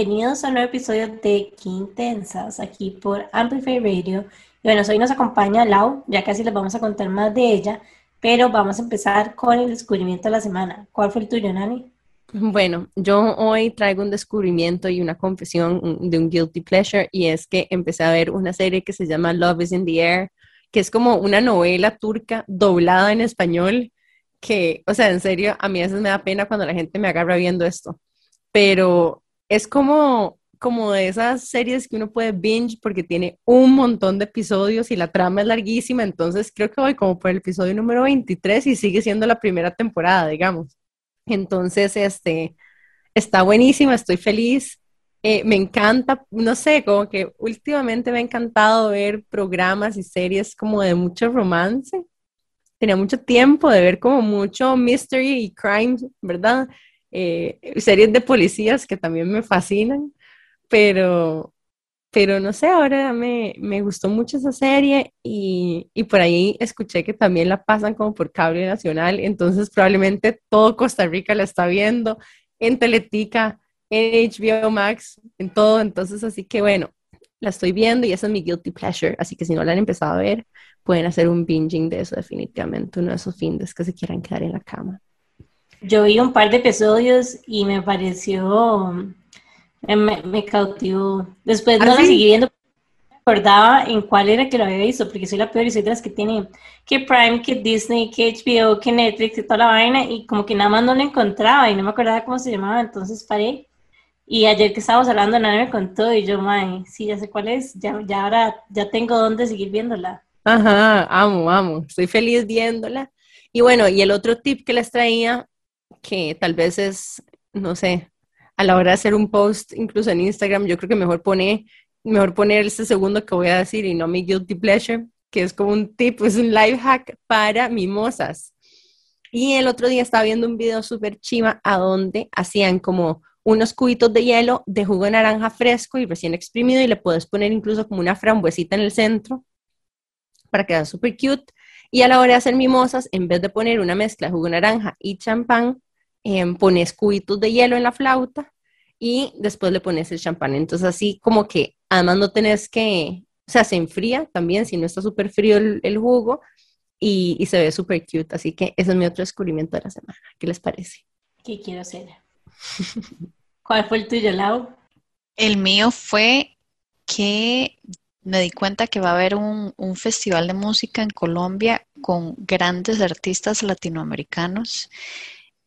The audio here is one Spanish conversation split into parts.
bienvenidos a un nuevo episodio de Quintensas aquí por Amplify Radio. Y bueno, hoy nos acompaña Lau, ya casi les vamos a contar más de ella, pero vamos a empezar con el descubrimiento de la semana. ¿Cuál fue el tuyo, Nani? Bueno, yo hoy traigo un descubrimiento y una confesión de un guilty pleasure y es que empecé a ver una serie que se llama Love is in the Air, que es como una novela turca doblada en español, que, o sea, en serio, a mí a veces me da pena cuando la gente me agarra viendo esto, pero es como, como de esas series que uno puede binge porque tiene un montón de episodios y la trama es larguísima, entonces creo que voy como por el episodio número 23 y sigue siendo la primera temporada, digamos. Entonces, este, está buenísima, estoy feliz. Eh, me encanta, no sé, como que últimamente me ha encantado ver programas y series como de mucho romance. Tenía mucho tiempo de ver como mucho mystery y crime, ¿verdad? Eh, series de policías que también me fascinan, pero, pero no sé, ahora me, me gustó mucho esa serie y, y, por ahí escuché que también la pasan como por cable nacional, entonces probablemente todo Costa Rica la está viendo en Teletica, en HBO Max, en todo, entonces así que bueno, la estoy viendo y esa es mi guilty pleasure, así que si no la han empezado a ver, pueden hacer un binging de eso definitivamente, uno de esos fines que se quieran quedar en la cama. Yo vi un par de episodios y me pareció eh, me, cautivó. Después no ¿Ah, la seguí viendo, me acordaba en cuál era que lo había visto, porque soy la peor y soy de las que tiene que Prime, que Disney, que HBO, que Netflix y toda la vaina, y como que nada más no la encontraba y no me acordaba cómo se llamaba, entonces paré. Y ayer que estábamos hablando, nadie me contó y yo, mae, sí, ya sé cuál es, ya, ya ahora ya tengo dónde seguir viéndola. Ajá, amo, amo, estoy feliz viéndola. Y bueno, y el otro tip que les traía, que tal vez es, no sé, a la hora de hacer un post, incluso en Instagram, yo creo que mejor pone, mejor poner este segundo que voy a decir y no mi guilty pleasure, que es como un tip, es un life hack para mimosas. Y el otro día estaba viendo un video súper chiva a donde hacían como unos cubitos de hielo de jugo de naranja fresco y recién exprimido y le puedes poner incluso como una frambuesita en el centro para quedar súper cute. Y a la hora de hacer mimosas, en vez de poner una mezcla de jugo de naranja y champán, Em, pones cubitos de hielo en la flauta y después le pones el champán. Entonces así como que además no tenés que, o sea, se enfría también si no está súper frío el, jugo y, se ve súper cute. Así que ese es mi otro descubrimiento de la semana. ¿Qué les parece? ¿Qué quiero hacer? ¿Cuál fue el tuyo, Lau? El mío fue que me di cuenta que va a haber un, un, festival de música en Colombia con grandes artistas latinoamericanos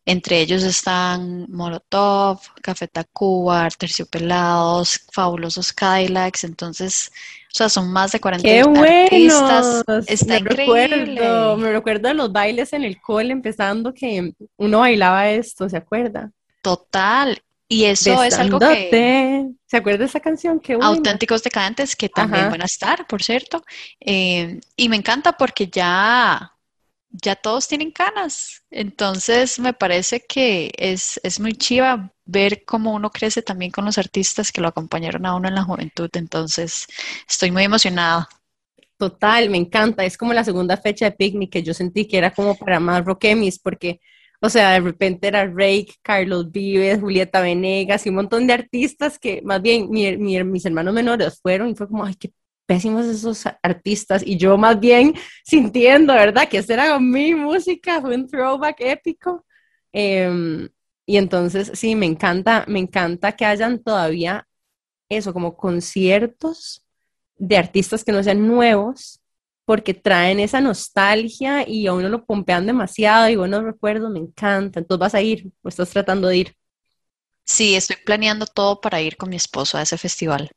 entre ellos están Molotov, Café Tacuba, Terciopelados, Fabulosos Cadillacs, entonces, o sea, son más de 40 ¡Qué artistas. Está me Recuerdo, me recuerdo los bailes en el cole empezando que uno bailaba esto, ¿se acuerda? Total. Y eso es algo que... ¿Se acuerda de esa canción? Qué Auténticos Decadentes, que también van a estar, por cierto. Eh, y me encanta porque ya ya todos tienen canas. Entonces me parece que es, muy chiva ver cómo uno crece también con los artistas que lo acompañaron a uno en la juventud. Entonces estoy muy emocionada. Total, me encanta. Es como la segunda fecha de picnic que yo sentí que era como para más rockemis, porque, o sea, de repente era Rake, Carlos Vives, Julieta Venegas y un montón de artistas que más bien mis hermanos menores fueron y fue como, ay, qué pésimos esos artistas y yo más bien sintiendo, ¿verdad? Que esa era mi música, fue un throwback épico. Em, y entonces, sí, me encanta, me encanta que hayan todavía eso, como conciertos de artistas que no sean nuevos, porque traen esa nostalgia y a uno lo pompean demasiado y buenos recuerdos, me encanta. Entonces vas a ir o estás tratando de ir. Sí, estoy planeando todo para ir con mi esposo a ese festival.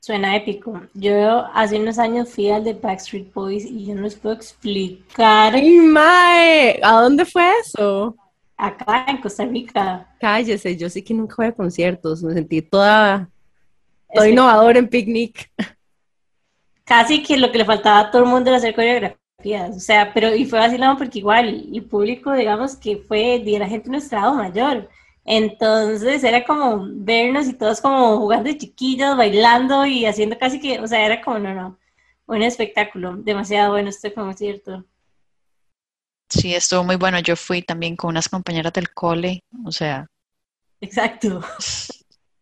Suena épico. Yo hace unos años fui al de Backstreet Boys y yo no les puedo explicar. ¡Ay, mae! ¿A dónde fue eso? Acá en Costa Rica. Cállese, yo sí que nunca voy a conciertos. Me sentí toda, todo innovador en picnic. Casi que lo que le faltaba a todo el mundo era hacer coreografías. O sea, pero y fue vacilado porque igual, y público, digamos, que fue de la gente de nuestro lado mayor. Entonces era como vernos y todos como jugando de chiquillos, bailando y haciendo casi que, o sea, era como, no, no, un espectáculo, demasiado bueno, esto como cierto. Sí, estuvo muy bueno. Yo fui también con unas compañeras del cole, o sea, Exacto.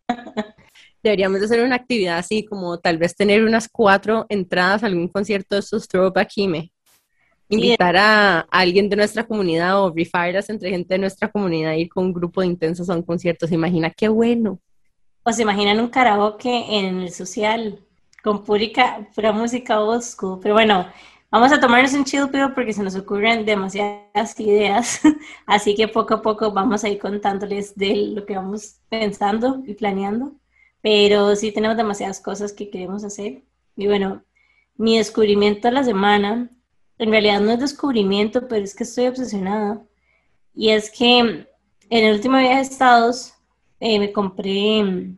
Deberíamos hacer una actividad así, como tal vez tener unas cuatro entradas a algún concierto de estos Throwback Hime. Invitar a alguien de nuestra comunidad o refirelas entre gente de nuestra comunidad, ir con un grupo de intensos a un concierto. ¿Se imagina qué bueno? O se imaginan un karaoke en el social con pura, pura música oscura. Pero bueno, vamos a tomarnos un chill pero porque se nos ocurren demasiadas ideas. Así que poco a poco vamos a ir contándoles de lo que vamos pensando y planeando. Pero sí tenemos demasiadas cosas que queremos hacer. Y bueno, mi descubrimiento de la semana, en realidad no es descubrimiento, pero es que estoy obsesionada. Y es que en el último viaje a Estados eh, me compré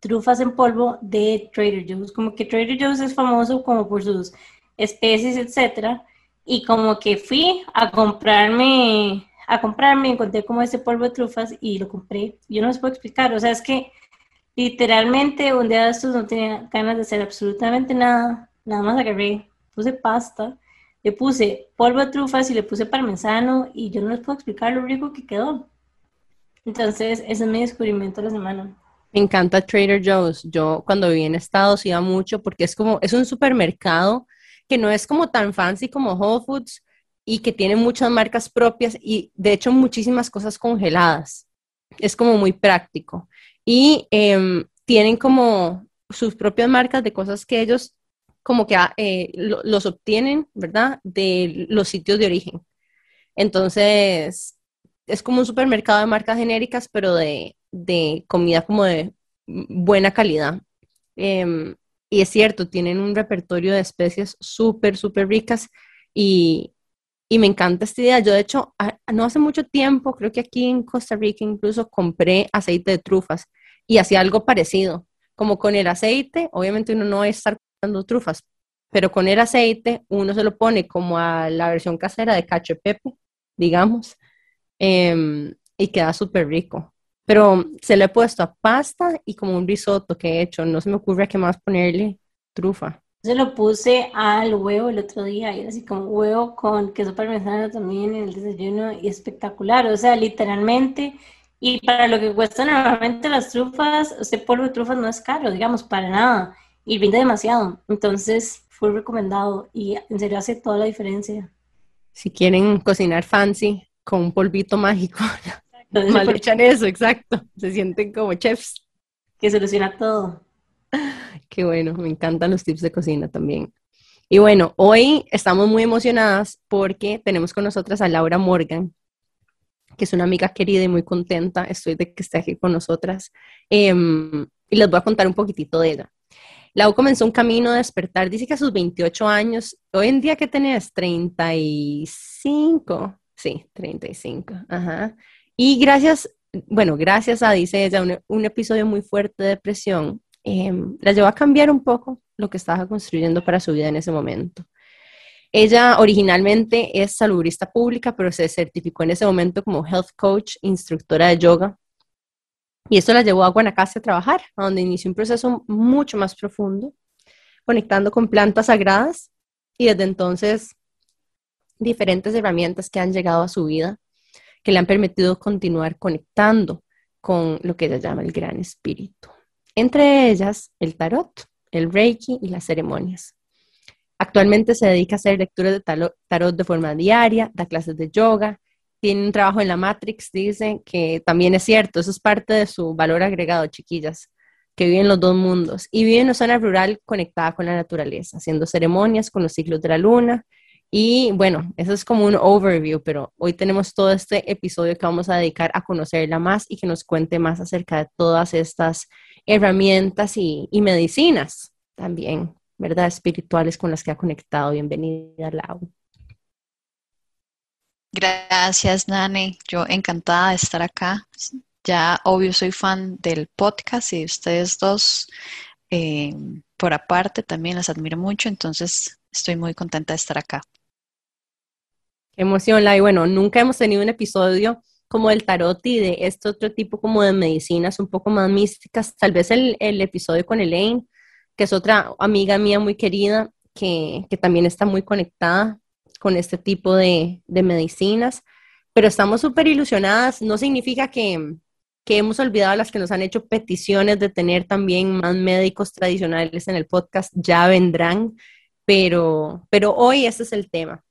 trufas en polvo de Trader Joe's. Como que Trader Joe's es famoso como por sus especies, etcétera. Y como que fui a comprarme, a comprarme, encontré como ese polvo de trufas y lo compré. Yo no les puedo explicar, o sea, es que literalmente un día de estos no tenía ganas de hacer absolutamente nada, nada más agarré, puse pasta, le puse polvo de trufas y le puse parmesano y yo no les puedo explicar lo rico que quedó. Entonces, ese es mi descubrimiento de la semana. Me encanta Trader Joe's. Yo cuando viví en Estados iba mucho porque es como, es un supermercado que no es como tan fancy como Whole Foods y que tiene muchas marcas propias y de hecho muchísimas cosas congeladas. Es como muy práctico. Y em, tienen como sus propias marcas de cosas que ellos como que ah, eh, los obtienen, ¿verdad? De los sitios de origen. Entonces, es como un supermercado de marcas genéricas, pero de, de comida como de buena calidad. Em, y es cierto, tienen un repertorio de especies súper, súper ricas y, y, me encanta esta idea. Yo, de hecho, no hace mucho tiempo, creo que aquí en Costa Rica incluso compré aceite de trufas y hacía algo parecido. Como con el aceite, obviamente uno no va a estar dando trufas, pero con el aceite uno se lo pone como a la versión casera de cacho pepe, digamos, em, y queda súper rico. Pero se le he puesto a pasta y como un risotto que he hecho. No se me ocurre a qué más ponerle trufa. Se lo puse al huevo el otro día y era así como huevo con queso parmesano también en el desayuno y espectacular. O sea, literalmente. Y para lo que cuestan normalmente las trufas, este polvo de trufas no es caro, digamos, para nada. Y rinde demasiado. Entonces, fue recomendado y en serio hace toda la diferencia. Si quieren cocinar fancy con un polvito mágico, Mal echan eso, exacto. Se sienten como chefs. Que soluciona todo. Qué bueno, me encantan los tips de cocina también. Y bueno, hoy estamos muy emocionadas porque tenemos con nosotras a Laura Morgan, que es una amiga querida y muy contenta. Estoy de que esté aquí con nosotras. Em, y les voy a contar un poquitito de ella. Lau comenzó un camino de despertar, dice que a sus 28 años, hoy en día que tenés 35, sí, 35, ajá. Y gracias, bueno, gracias a, dice ella, un, episodio muy fuerte de depresión, em, la llevó a cambiar un poco lo que estaba construyendo para su vida en ese momento. Ella originalmente es salubrista pública, pero se certificó en ese momento como health coach, instructora de yoga. Y esto la llevó a Guanacaste a trabajar, donde inició un proceso mucho más profundo, conectando con plantas sagradas y desde entonces diferentes herramientas que han llegado a su vida que le han permitido continuar conectando con lo que ella llama el gran espíritu. Entre ellas, el tarot, el reiki y las ceremonias. Actualmente se dedica a hacer lecturas de tarot de forma diaria, da clases de yoga, tiene un trabajo en la Matrix, dice que también es cierto, eso es parte de su valor agregado, chiquillas, que vive en los dos mundos y vive en una zona rural conectada con la naturaleza, haciendo ceremonias con los ciclos de la luna y bueno, eso es como un overview, pero hoy tenemos todo este episodio que vamos a dedicar a conocerla más y que nos cuente más acerca de todas estas herramientas y, medicinas también, ¿verdad? Espirituales con las que ha conectado. Bienvenida, Lau. Gracias, Nane. Yo encantada de estar acá. Ya, obvio, soy fan del podcast y ustedes dos, eh, por aparte, también las admiro mucho, entonces estoy muy contenta de estar acá. Qué emoción, Lai. Bueno, nunca hemos tenido un episodio como el tarot y de este otro tipo como de medicinas un poco más místicas. Tal vez el, episodio con Elaine, que es otra amiga mía muy querida, que, también está muy conectada con este tipo de, de medicinas. Pero estamos súper ilusionadas. No significa que, que hemos olvidado las que nos han hecho peticiones de tener también más médicos tradicionales en el podcast, ya vendrán, pero, pero hoy ese es el tema.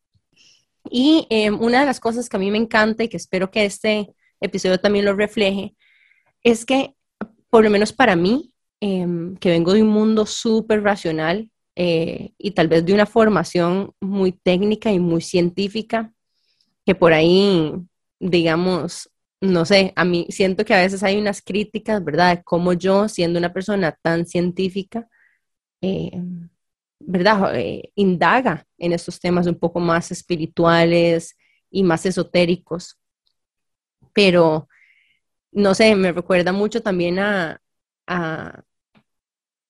Y em, una de las cosas que a mí me encanta y que espero que este episodio también lo refleje, es que, por lo menos para mí, em, que vengo de un mundo súper racional eh, y tal vez de una formación muy técnica y muy científica, que por ahí, digamos, no sé, a mí siento que a veces hay unas críticas, ¿verdad? De yo, siendo una persona tan científica, eh, ¿verdad? Eh, indaga en estos temas un poco más espirituales y más esotéricos. Pero, no sé, me recuerda mucho también a, a,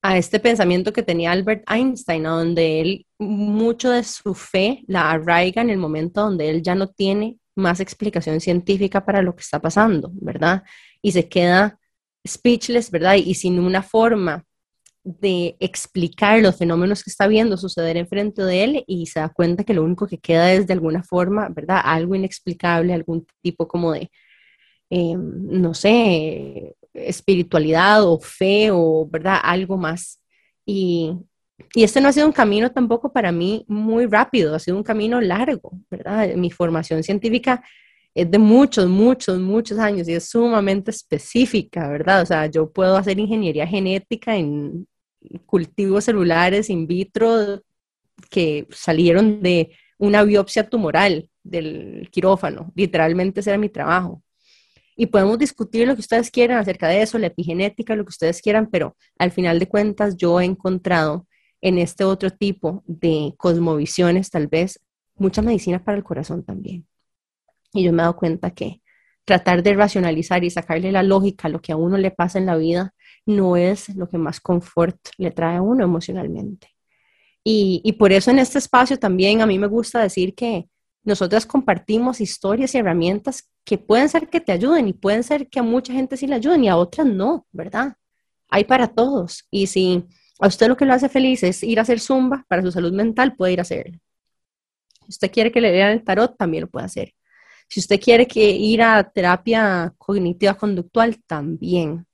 a este pensamiento que tenía Albert Einstein, donde él, mucho de su fe la arraiga en el momento donde él ya no tiene más explicación científica para lo que está pasando, ¿verdad? Y se queda speechless, ¿verdad? Y sin una forma de explicar los fenómenos que está viendo suceder enfrente de él y se da cuenta que lo único que queda es de alguna forma, ¿verdad? Algo inexplicable, algún tipo como de, em, no sé, espiritualidad o fe o, ¿verdad? Algo más. Y, y este no ha sido un camino tampoco para mí muy rápido, ha sido un camino largo, ¿verdad? Mi formación científica es de muchos, muchos, muchos años y es sumamente específica, ¿verdad? O sea, yo puedo hacer ingeniería genética en cultivos celulares in vitro que salieron de una biopsia tumoral del quirófano, literalmente ese era mi trabajo. Y podemos discutir lo que ustedes quieran acerca de eso, la epigenética, lo que ustedes quieran, pero al final de cuentas yo he encontrado en este otro tipo de cosmovisiones, tal vez, mucha medicina para el corazón también. Y yo me he dado cuenta que tratar de racionalizar y sacarle la lógica a lo que a uno le pasa en la vida no es lo que más confort le trae a uno emocionalmente. Y, y por eso en este espacio también a mí me gusta decir que nosotras compartimos historias y herramientas que pueden ser que te ayuden y pueden ser que a mucha gente sí le ayuden y a otras no, ¿verdad? Hay para todos. Y si a usted lo que lo hace feliz es ir a hacer zumba para su salud mental, puede ir a hacerlo. Si usted quiere que le lean el tarot, también lo puede hacer. Si usted quiere que ir a terapia cognitiva conductual, también.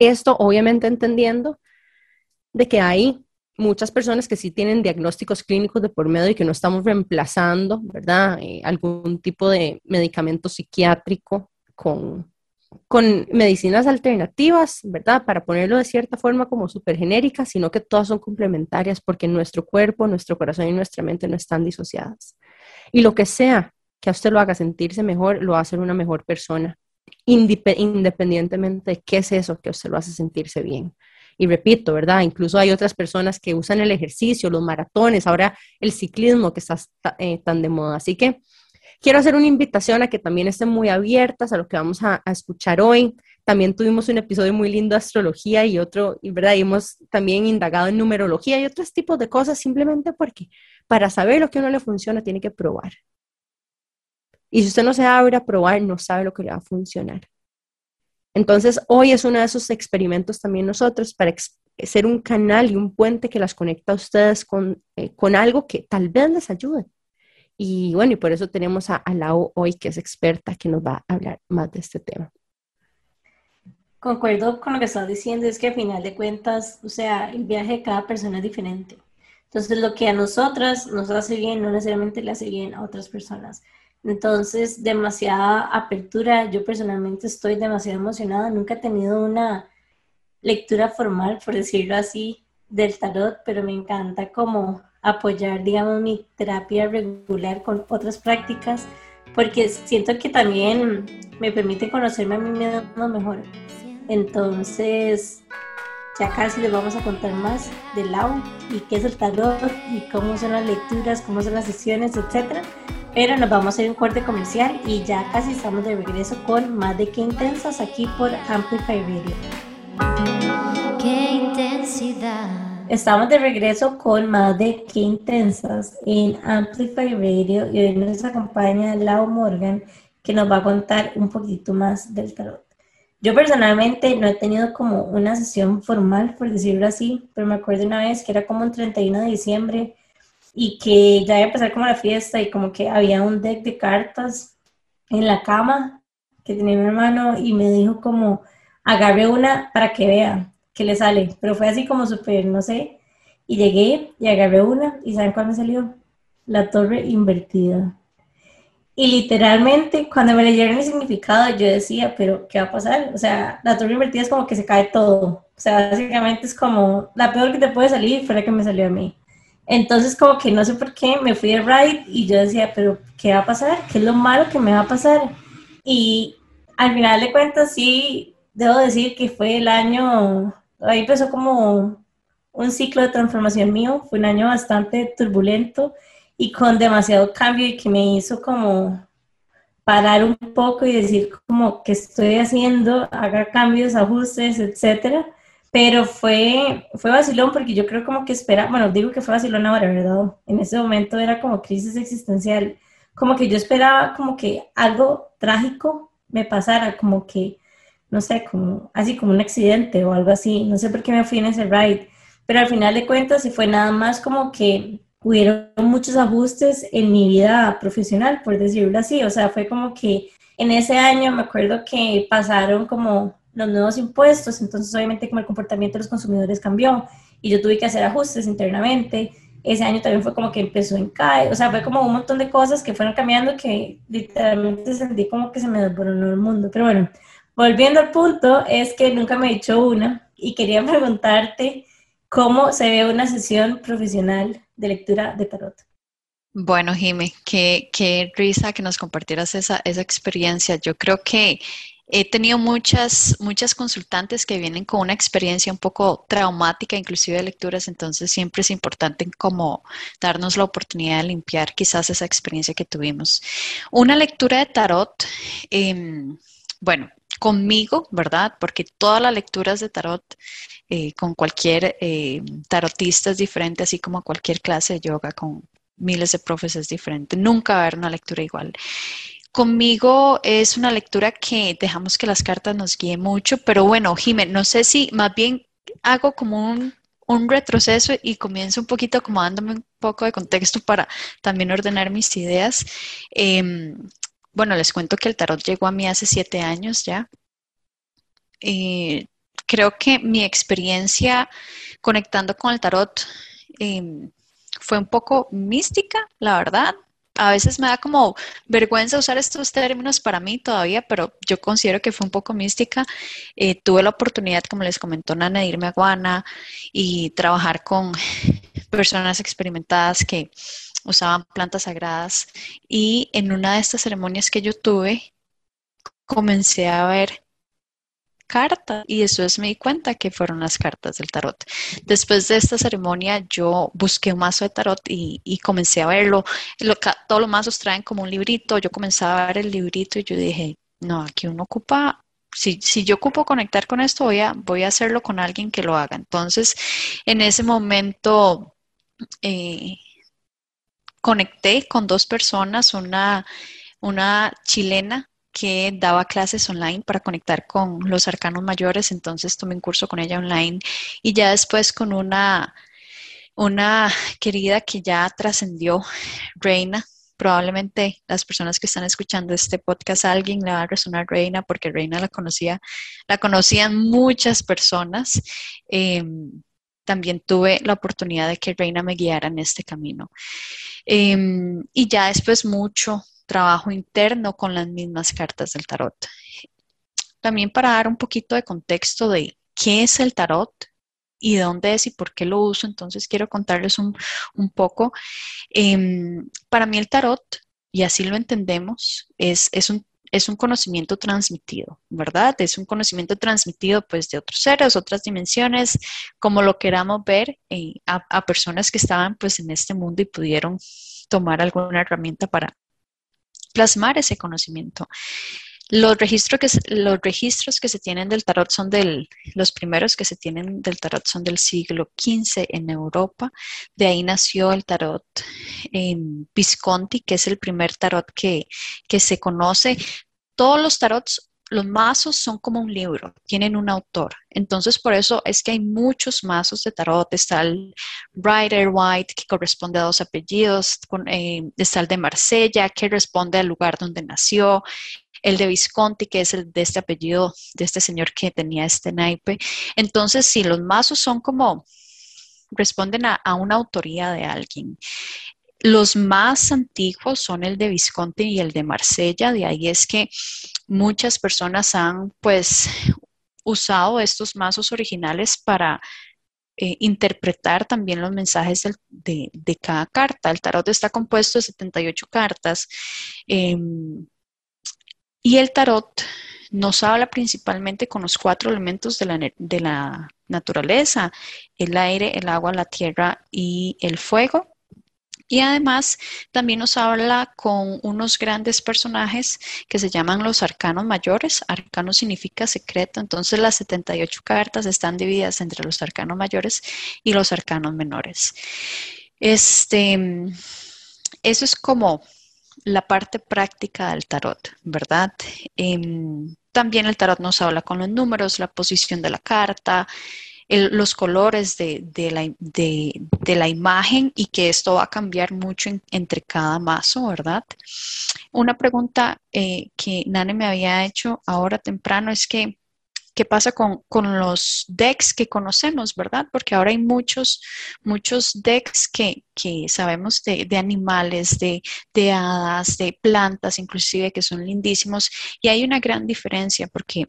Esto obviamente entendiendo de que hay muchas personas que sí tienen diagnósticos clínicos de por medio y que no estamos reemplazando, ¿verdad? Eh, algún tipo de medicamento psiquiátrico con con medicinas alternativas, ¿verdad? Para ponerlo de cierta forma como súper genérica, sino que todas son complementarias porque nuestro cuerpo, nuestro corazón y nuestra mente no están disociadas. Y lo que sea que a usted lo haga sentirse mejor, lo va a hacer una mejor persona, independientemente de qué es eso que usted lo hace sentirse bien. Y repito, ¿verdad? Incluso hay otras personas que usan el ejercicio, los maratones, ahora el ciclismo que está eh, tan de moda. Así que Quiero hacer una invitación a que también estén muy abiertas a lo que vamos a, escuchar hoy. También tuvimos un episodio muy lindo de astrología y otro, verdad, y hemos también indagado en numerología y otros tipos de cosas simplemente porque para saber lo que a uno le funciona tiene que probar. Y si usted no se abre a probar, no sabe lo que le va a funcionar. Entonces, hoy es uno de esos experimentos también nosotros para ser un canal y un puente que las conecta a ustedes con, eh, con algo que tal vez les ayude. Y bueno, y por eso tenemos a, a Lau hoy, que es experta, que nos va a hablar más de este tema. Concuerdo con lo que estás diciendo, es que al final de cuentas, o sea, el viaje de cada persona es diferente. Entonces, lo que a nosotras nos hace bien, no necesariamente le hace bien a otras personas. Entonces, demasiada apertura. Yo personalmente estoy demasiado emocionada. Nunca he tenido una lectura formal, por decirlo así, del tarot, pero me encanta como apoyar, digamos, mi terapia regular con otras prácticas, porque siento que también me permite conocerme a mí mismo mejor. Entonces, ya casi les vamos a contar más del Lau y qué es el tarot y cómo son las lecturas, cómo son las sesiones, etcétera. Pero nos vamos a ir un corte comercial y ya casi estamos de regreso con más de qué intensas aquí por Amplify Radio. Qué intensidad. Estamos de regreso con más de Qué Intensas en Amplify Radio y hoy nos acompaña Lau Morgan que nos va a contar un poquito más del tarot. Yo personalmente no he tenido como una sesión formal, por decirlo así, pero me acuerdo una vez que era como un 31 de diciembre y que ya iba a empezar como la fiesta y como que había un deck de cartas en la cama que tenía mi hermano y me dijo como, agarre una para que vea que le sale, pero fue así como súper, no sé, y llegué y agarré una y ¿saben cuál me salió? La torre invertida. Y literalmente cuando me leyeron el significado yo decía, pero ¿qué va a pasar? O sea, la torre invertida es como que se cae todo. O sea, básicamente es como la peor que te puede salir fue la que me salió a mí. Entonces como que no sé por qué me fui de ride y yo decía, pero ¿qué va a pasar? ¿Qué es lo malo que me va a pasar? Y al final de cuentas sí, debo decir que fue el año, ahí empezó como un ciclo de transformación mío, fue un año bastante turbulento y con demasiado cambio y que me hizo como parar un poco y decir como que estoy haciendo, haga cambios, ajustes, etcétera. Pero fue, fue vacilón porque yo creo como que espera, bueno, digo que fue vacilón ahora, ¿verdad? En ese momento era como crisis existencial, como que yo esperaba como que algo trágico me pasara, como que, no sé, como así como un accidente o algo así, no sé por qué me fui en ese ride, pero al final de cuentas se fue nada más como que hubieron muchos ajustes en mi vida profesional, por decirlo así, o sea, fue como que en ese año me acuerdo que pasaron como los nuevos impuestos, entonces obviamente como el comportamiento de los consumidores cambió y yo tuve que hacer ajustes internamente. Ese año también fue como que empezó en CAE, o sea, fue como un montón de cosas que fueron cambiando que literalmente sentí como que se me desboronó el mundo. Pero bueno, volviendo al punto, es que nunca me he hecho una y quería preguntarte cómo se ve una sesión profesional de lectura de tarot. Bueno, Jime, qué, risa que nos compartieras esa, esa experiencia. Yo creo que He tenido muchas, muchas consultantes que vienen con una experiencia un poco traumática, inclusive de lecturas, entonces siempre es importante como darnos la oportunidad de limpiar quizás esa experiencia que tuvimos. Una lectura de tarot, em, bueno, conmigo, ¿verdad? Porque todas las lecturas de tarot eh, con cualquier eh, tarotista es diferente, así como cualquier clase de yoga con miles de profes diferente. Nunca va a haber una lectura igual. Conmigo es una lectura que dejamos que las cartas nos guíen mucho, pero bueno, Jiménez, no sé si más bien hago como un, retroceso y comienzo un poquito como dándome un poco de contexto para también ordenar mis ideas. Em, bueno, les cuento que el tarot llegó a mí hace siete años ya. Eh, creo que mi experiencia conectando con el tarot em, fue un poco mística, la verdad a veces me da como vergüenza usar estos términos para mí todavía, pero yo considero que fue un poco mística. Eh, tuve la oportunidad, como les comentó Nana, de irme a Guana y trabajar con personas experimentadas que usaban plantas sagradas. Y en una de estas ceremonias que yo tuve, comencé a ver carta y después me di cuenta que fueron las cartas del tarot. Después de esta ceremonia yo busqué un mazo de tarot y, comencé a verlo. todos los mazos traen como un librito, yo comencé a ver el librito y yo dije, no, aquí uno ocupa si, si, yo ocupo conectar con esto, voy a, voy a hacerlo con alguien que lo haga. Entonces, en ese momento eh, conecté con dos personas, una, una chilena que daba clases online para conectar con los arcanos mayores, entonces tomé un curso con ella online y ya después con una, una querida que ya trascendió, Reina. Probablemente las personas que están escuchando este podcast, alguien le va a resonar Reina, porque Reina la conocía, la conocían muchas personas. Em, también tuve la oportunidad de que Reina me guiara en este camino. Em, y ya después mucho, trabajo interno con las mismas cartas del tarot. También para dar un poquito de contexto de qué es el tarot y dónde es y por qué lo uso, entonces quiero contarles un, poco. Em, para mí el tarot, y así lo entendemos, es, es un es un conocimiento transmitido, ¿verdad? Es un conocimiento transmitido pues de otros seres, otras dimensiones, como lo queramos ver eh, a, a, personas que estaban pues en este mundo y pudieron tomar alguna herramienta para, plasmar ese conocimiento. Los registros, que, los registros que se tienen del tarot son del, los primeros que se tienen del tarot son del siglo XV en Europa. De ahí nació el tarot en Visconti, que es el primer tarot que, que se conoce. Todos los tarots los mazos son como un libro, tienen un autor. Entonces, por eso es que hay muchos mazos de tarot. Está el Rider White, que corresponde a dos apellidos. Eh, está el de Marsella, que responde al lugar donde nació. El de Visconti, que es el de este apellido, de este señor que tenía este naipe. Entonces, si los mazos son como, responden a, a una autoría de alguien. Los más antiguos son el de Visconti y el de Marsella, de ahí es que muchas personas han pues usado estos mazos originales para eh, interpretar también los mensajes de, cada carta. El tarot está compuesto de 78 cartas em, y el tarot nos habla principalmente con los cuatro elementos de la, naturaleza, el aire, el agua, la tierra y el fuego. Y además también nos habla con unos grandes personajes que se llaman los arcanos mayores. Arcano significa secreto, entonces las 78 cartas están divididas entre los arcanos mayores y los arcanos menores. Este, eso es como la parte práctica del tarot, ¿verdad? Em, también el tarot nos habla con los números, la posición de la carta, los colores de, la, imagen y que esto va a cambiar mucho entre cada mazo, ¿verdad? Una pregunta eh, que Nane me había hecho ahora temprano es que, ¿qué pasa con, los decks que conocemos, verdad? Porque ahora hay muchos, muchos decks que, sabemos de, animales, de, de hadas, de plantas, inclusive que son lindísimos. Y hay una gran diferencia porque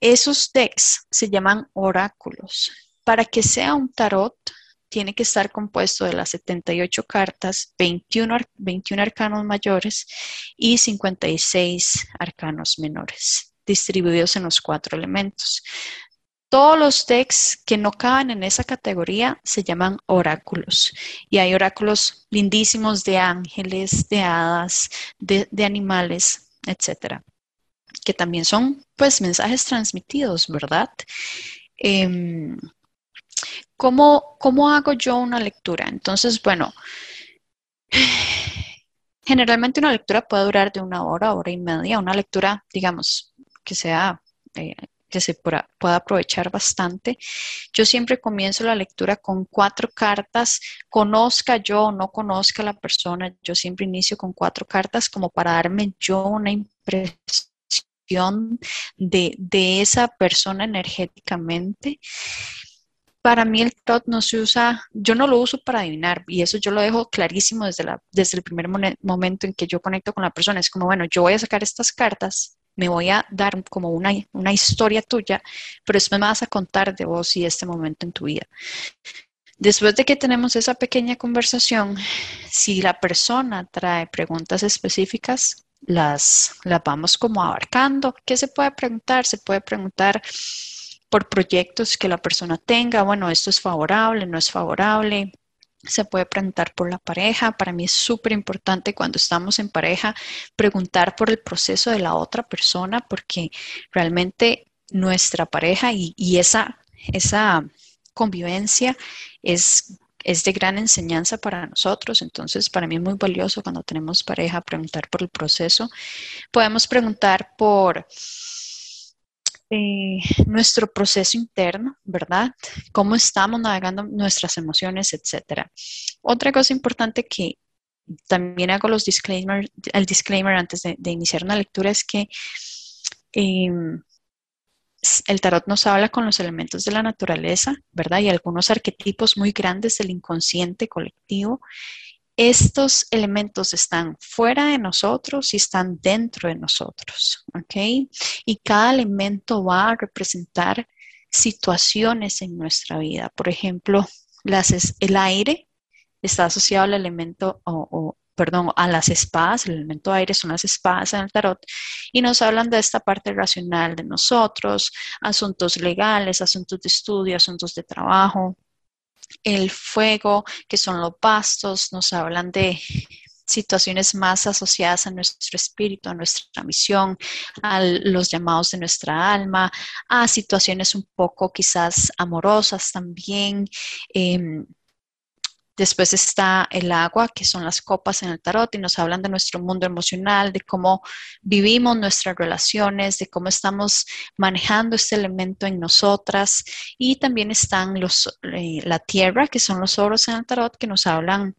esos decks se llaman oráculos. Para que sea un tarot, tiene que estar compuesto de las 78 cartas, 21, 21 arcanos mayores y 56 arcanos menores, distribuidos en los cuatro elementos. Todos los decks que no caben en esa categoría se llaman oráculos. Y hay oráculos lindísimos de ángeles, de hadas, de, animales, etc que también son pues mensajes transmitidos, ¿verdad? Em, ¿cómo, ¿Cómo hago yo una lectura? Entonces, bueno, generalmente una lectura puede durar de una hora, hora y media, una lectura, digamos, que sea... Eh, que se pueda aprovechar bastante. Yo siempre comienzo la lectura con cuatro cartas, conozca yo o no conozca la persona, yo siempre inicio con cuatro cartas como para darme yo una impresión de, esa persona energéticamente. Para mí el tarot no se usa, yo no lo uso para adivinar y eso yo lo dejo clarísimo desde, la, desde el primer momento en que yo conecto con la persona. Es como, bueno, yo voy a sacar estas cartas, me voy a dar como una, una historia tuya, pero después me vas a contar de vos y este momento en tu vida. Después de que tenemos esa pequeña conversación, si la persona trae preguntas específicas, las, las vamos como abarcando. ¿Qué se puede preguntar? Se puede preguntar por proyectos que la persona tenga. Bueno, esto es favorable, no es favorable. Se puede preguntar por la pareja. Para mí es súper importante cuando estamos en pareja preguntar por el proceso de la otra persona porque realmente nuestra pareja y, esa, esa convivencia es es de gran enseñanza para nosotros, entonces para mí es muy valioso cuando tenemos pareja preguntar por el proceso. Podemos preguntar por eh, nuestro proceso interno, ¿verdad? Cómo estamos navegando nuestras emociones, etcétera. Otra cosa importante que también hago los disclaimer, el disclaimer antes de, iniciar una lectura es que em, el tarot nos habla con los elementos de la naturaleza, ¿verdad? Y algunos arquetipos muy grandes del inconsciente colectivo. Estos elementos están fuera de nosotros y están dentro de nosotros, ¿ok? Y cada elemento va a representar situaciones en nuestra vida. Por ejemplo, el aire está asociado al elemento o, perdón, a las espadas, el elemento aire son las espadas en el tarot, y nos hablan de esta parte racional de nosotros, asuntos legales, asuntos de estudio, asuntos de trabajo. El fuego, que son los pastos, nos hablan de situaciones más asociadas a nuestro espíritu, a nuestra misión, a los llamados de nuestra alma, a situaciones un poco quizás amorosas también. Em, Después está el agua, que son las copas en el tarot y nos hablan de nuestro mundo emocional, de cómo vivimos nuestras relaciones, de cómo estamos manejando este elemento en nosotras. Y también están los, eh, la tierra, que son los oros en el tarot, que nos hablan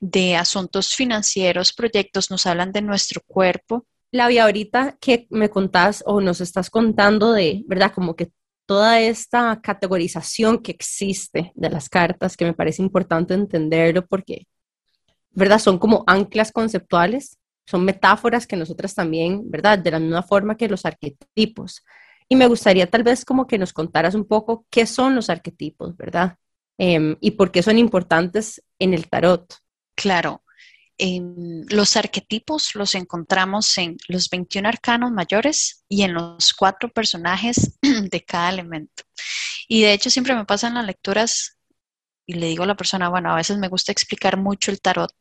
de asuntos financieros, proyectos, nos hablan de nuestro cuerpo, Lavi, ahorita que me contás o nos estás contando de, ¿verdad? Como que toda esta categorización que existe de las cartas, que me parece importante entenderlo porque, ¿verdad? Son como anclas conceptuales, son metáforas que nosotras también, ¿verdad? De la misma forma que los arquetipos. Y me gustaría tal vez como que nos contaras un poco qué son los arquetipos, ¿verdad? Em, y por qué son importantes en el tarot. Claro. Los arquetipos los encontramos en los 21 arcanos mayores y en los cuatro personajes de cada elemento. Y de hecho siempre me pasan las lecturas y le digo a la persona, bueno, a veces me gusta explicar mucho el tarot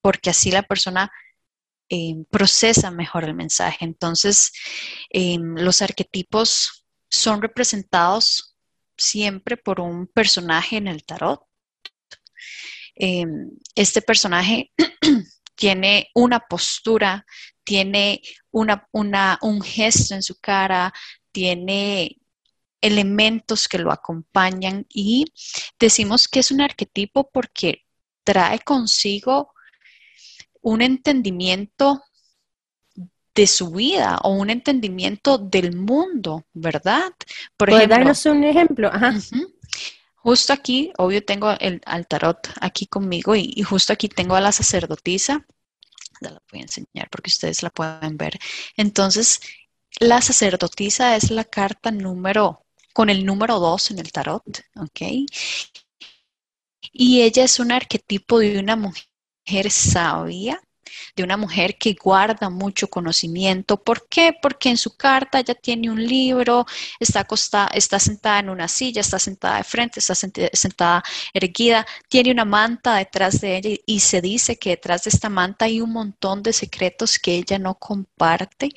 porque así la persona eh, procesa mejor el mensaje. Entonces, em, los arquetipos son representados siempre por un personaje en el tarot. Em, este personaje tiene una postura, tiene una, un gesto en su cara, tiene elementos que lo acompañan y decimos que es un arquetipo porque trae consigo un entendimiento de su vida o un entendimiento del mundo, ¿verdad? Por ejemplo, darnos un ejemplo? Justo aquí, obvio, tengo el al tarot aquí conmigo y, justo aquí tengo a la sacerdotisa. La voy a enseñar porque ustedes la pueden ver. Entonces, la sacerdotisa es la carta número, con el número dos en el tarot, ¿ok? Y ella es un arquetipo de una mujer sabia, de una mujer que guarda mucho conocimiento. ¿Por qué? Porque en su carta ya tiene un libro, está, acostada, está sentada en una silla, está sentada de frente, está sentada erguida, tiene una manta detrás de ella y se dice que detrás de esta manta hay un montón de secretos que ella no comparte.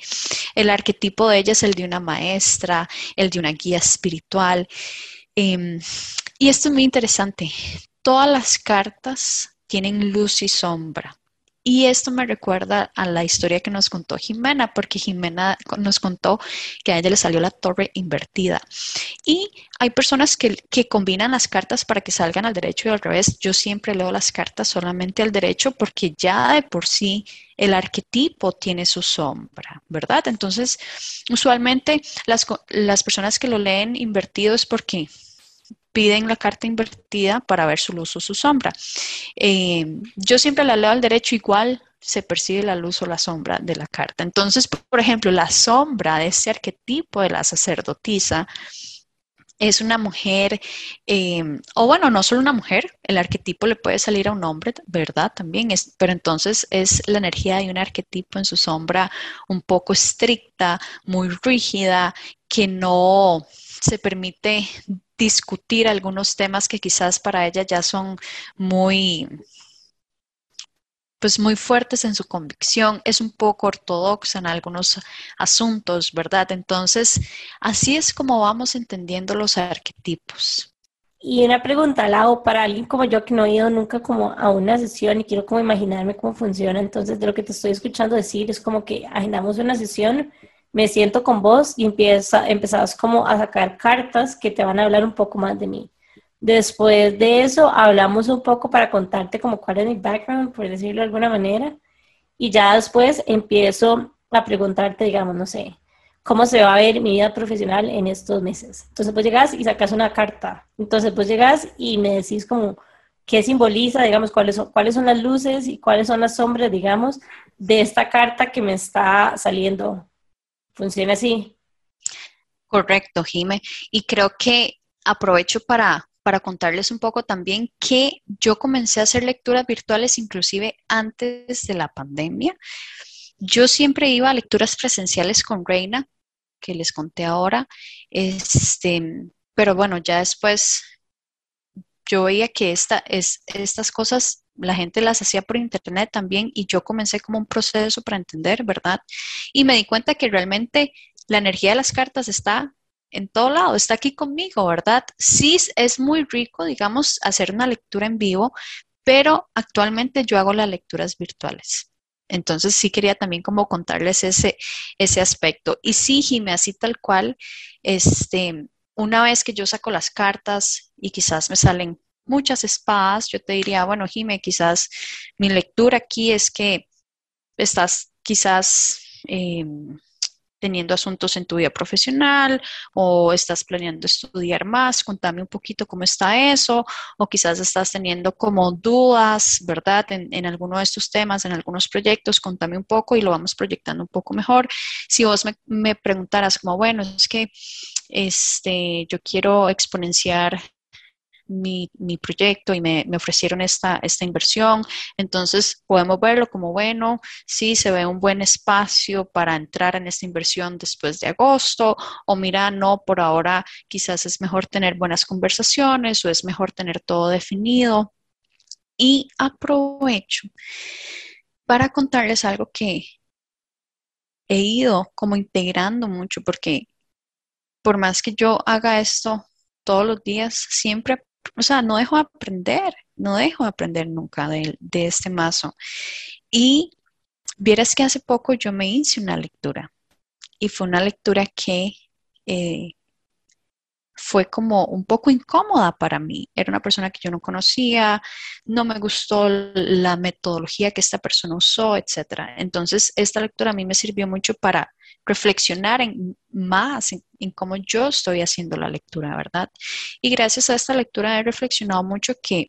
El arquetipo de ella es el de una maestra, el de una guía espiritual. Em, y esto es muy interesante. Todas las cartas tienen luz y sombra. Y esto me recuerda a la historia que nos contó Jimena, porque Jimena nos contó que a ella le salió la torre invertida. Y hay personas que, combinan las cartas para que salgan al derecho y al revés. Yo siempre leo las cartas solamente al derecho porque ya de por sí el arquetipo tiene su sombra, ¿verdad? Entonces, usualmente las, las personas que lo leen invertido es porque piden la carta invertida para ver su luz o su sombra. Eh, yo siempre la leo al derecho igual se percibe la luz o la sombra de la carta. Entonces, por ejemplo, la sombra de ese arquetipo de la sacerdotisa es una mujer, eh, o bueno, no solo una mujer, el arquetipo le puede salir a un hombre, ¿verdad? También es, pero entonces es la energía de un arquetipo en su sombra un poco estricta, muy rígida, que no se permite discutir algunos temas que quizás para ella ya son muy pues muy fuertes en su convicción, es un poco ortodoxa en algunos asuntos, ¿verdad? Entonces, así es como vamos entendiendo los arquetipos. Y una pregunta, Lau, para alguien como yo que no he ido nunca como a una sesión y quiero como imaginarme cómo funciona, entonces de lo que te estoy escuchando decir es como que agendamos una sesión me siento con vos y empieza, empezás como a sacar cartas que te van a hablar un poco más de mí. Después de eso, hablamos un poco para contarte como cuál es mi background, por decirlo de alguna manera. Y ya después empiezo a preguntarte, digamos, no sé, cómo se va a ver mi vida profesional en estos meses. Entonces, pues llegas y sacas una carta. Entonces, pues llegas y me decís como qué simboliza, digamos, cuáles son, cuáles son las luces y cuáles son las sombras, digamos, de esta carta que me está saliendo funciona así. Correcto, Jime. Y creo que aprovecho para, para contarles un poco también que yo comencé a hacer lecturas virtuales inclusive antes de la pandemia. Yo siempre iba a lecturas presenciales con Reina, que les conté ahora, este, pero bueno, ya después yo veía que esta, es, estas cosas la gente las hacía por internet también y yo comencé como un proceso para entender, ¿verdad? Y me di cuenta que realmente la energía de las cartas está en todo lado, está aquí conmigo, ¿verdad? Sí es muy rico, digamos, hacer una lectura en vivo, pero actualmente yo hago las lecturas virtuales. Entonces sí quería también como contarles ese, ese aspecto. Y sí, Jimé, así tal cual, este, una vez que yo saco las cartas y quizás me salen muchas espadas, yo te diría, bueno, Jime, quizás mi lectura aquí es que estás quizás em, teniendo asuntos en tu vida profesional o estás planeando estudiar más, contame un poquito cómo está eso, o quizás estás teniendo como dudas, ¿verdad? En, alguno de estos temas, en algunos proyectos, contame un poco y lo vamos proyectando un poco mejor. Si vos me, me preguntaras como, bueno, es que este, yo quiero exponenciar mi, proyecto y me, ofrecieron esta, esta inversión. Entonces podemos verlo como, bueno, sí, se ve un buen espacio para entrar en esta inversión después de agosto, o mira, no, por ahora quizás es mejor tener buenas conversaciones o es mejor tener todo definido. Y aprovecho para contarles algo que he ido como integrando mucho porque por más que yo haga esto todos los días, siempre o sea, no dejo de aprender, no dejo de aprender nunca de, este mazo. Y vieras que hace poco yo me hice una lectura y fue una lectura que eh, fue como un poco incómoda para mí. Era una persona que yo no conocía, no me gustó la metodología que esta persona usó, etc. Entonces, esta lectura a mí me sirvió mucho para reflexionar en, más en, cómo yo estoy haciendo la lectura, ¿verdad? Y gracias a esta lectura he reflexionado mucho que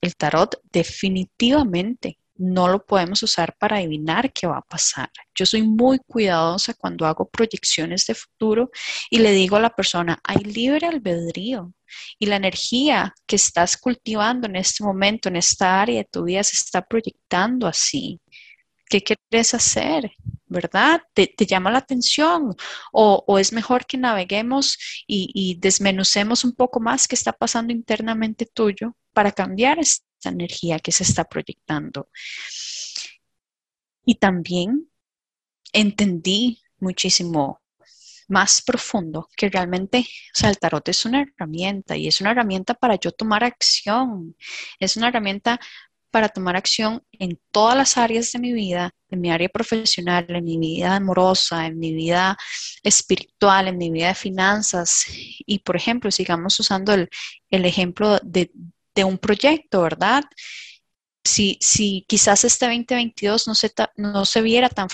el tarot definitivamente no lo podemos usar para adivinar qué va a pasar. Yo soy muy cuidadosa cuando hago proyecciones de futuro y le digo a la persona, hay libre albedrío y la energía que estás cultivando en este momento, en esta área de tu vida, se está proyectando así. ¿Qué quieres hacer? ¿Verdad? ¿Te, llama la atención? O, es mejor que naveguemos y, y desmenucemos un poco más qué está pasando internamente tuyo para cambiar esta energía que se está proyectando? Y también entendí muchísimo más profundo que realmente, o sea, el tarot es una herramienta y es una herramienta para yo tomar acción, es una herramienta para tomar acción en todas las áreas de mi vida, en mi área profesional, en mi vida amorosa, en mi vida espiritual, en mi vida de finanzas. Y, por ejemplo, sigamos usando el, ejemplo de, un proyecto, ¿verdad? Si, si, quizás este 2022 no se, no se viera tan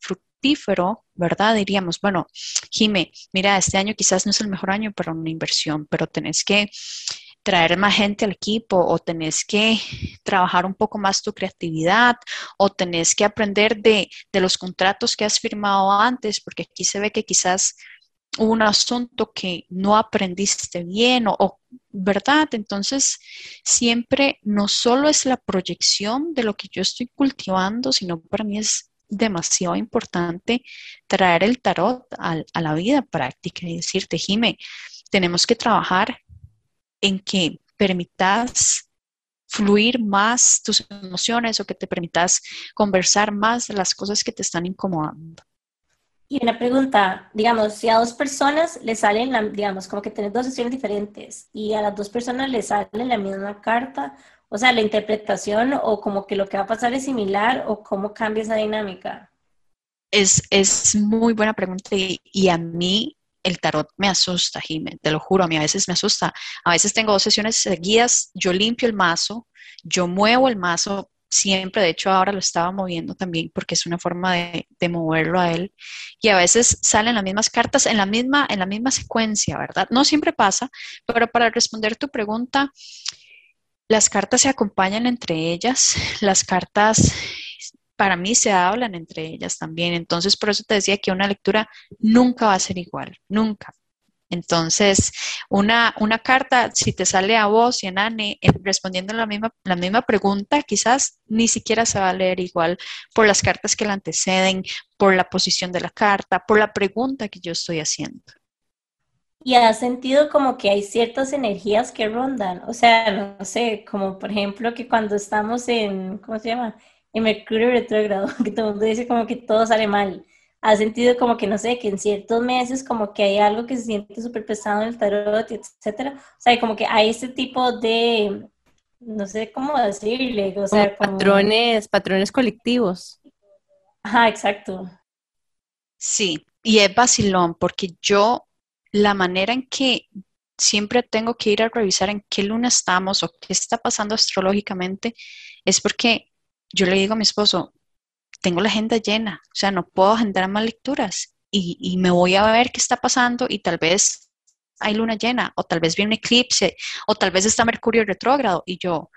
fructífero, ¿verdad? Diríamos, bueno, Jime, mira, este año quizás no es el mejor año para una inversión, pero tenés que traer más gente al equipo o tenés que trabajar un poco más tu creatividad o tenés que aprender de, los contratos que has firmado antes, porque aquí se ve que quizás hubo un asunto que no aprendiste bien o, ¿verdad? Entonces, siempre no solo es la proyección de lo que yo estoy cultivando, sino para mí es demasiado importante traer el tarot a, a la vida práctica y decirte, Jime, tenemos que trabajar en que permitas fluir más tus emociones o que te permitas conversar más de las cosas que te están incomodando. Y una pregunta, digamos, si a dos personas le salen, digamos, como que tienes dos sesiones diferentes y a las dos personas le sale la misma carta, o sea, la interpretación o como que lo que va a pasar es similar o cómo cambia esa dinámica. Es, es muy buena pregunta y, y a mí el tarot me asusta, Jiménez, te lo juro, a mí a veces me asusta. A veces tengo dos sesiones seguidas, yo limpio el mazo, yo muevo el mazo siempre, de hecho ahora lo estaba moviendo también porque es una forma de, moverlo a él y a veces salen las mismas cartas en la misma, en la misma secuencia, ¿verdad? No siempre pasa, pero para responder tu pregunta, las cartas se acompañan entre ellas, las cartas para mí se hablan entre ellas también. Entonces, por eso te decía que una lectura nunca va a ser igual, nunca. Entonces, una, una carta, si te sale a vos y a Nani eh, respondiendo la misma, la misma pregunta, quizás ni siquiera se va a leer igual por las cartas que la anteceden, por la posición de la carta, por la pregunta que yo estoy haciendo. Y has sentido como que hay ciertas energías que rondan, o sea, no sé, como por ejemplo que cuando estamos en, ¿cómo se llama? En Mercurio retrógrado, que todo el mundo dice como que todo sale mal. Ha sentido como que, no sé, que en ciertos meses como que hay algo que se siente súper pesado en el tarot, etcétera. O sea, como que hay ese tipo de, no sé cómo decirle, o sea, patrones, patrones colectivos. Ajá, exacto. Sí, y es vacilón, porque yo, la manera en que siempre tengo que ir a revisar en qué luna estamos o qué está pasando astrológicamente, es porque yo le digo a mi esposo, tengo la agenda llena, o sea, no puedo agendar más lecturas y, y me voy a ver qué está pasando y tal vez hay luna llena o tal vez viene un eclipse o tal vez está Mercurio retrógrado y yo,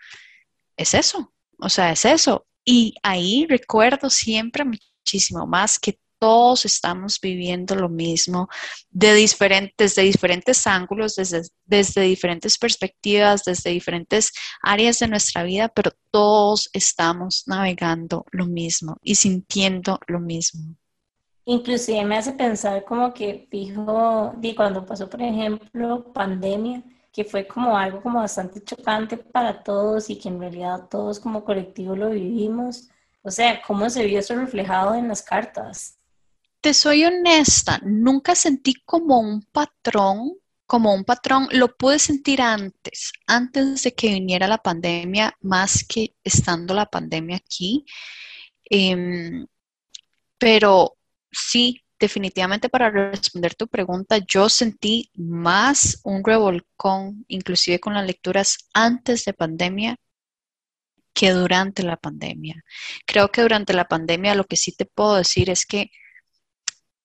es eso, o sea, es eso. Y ahí recuerdo siempre muchísimo más que todos estamos viviendo lo mismo de diferentes, desde diferentes ángulos, desde, desde diferentes perspectivas, desde diferentes áreas de nuestra vida, pero todos estamos navegando lo mismo y sintiendo lo mismo. Inclusive me hace pensar como que dijo, di cuando pasó, por ejemplo, pandemia, que fue como algo como bastante chocante para todos y que en realidad todos como colectivo lo vivimos. O sea, ¿cómo se vio eso reflejado en las cartas? Te soy honesta, nunca sentí como un patrón, como un patrón, lo pude sentir antes, antes de que viniera la pandemia, más que estando la pandemia aquí. Em, pero sí, definitivamente para responder tu pregunta, yo sentí más un revolcón, inclusive con las lecturas antes de pandemia, que durante la pandemia. Creo que durante la pandemia lo que sí te puedo decir es que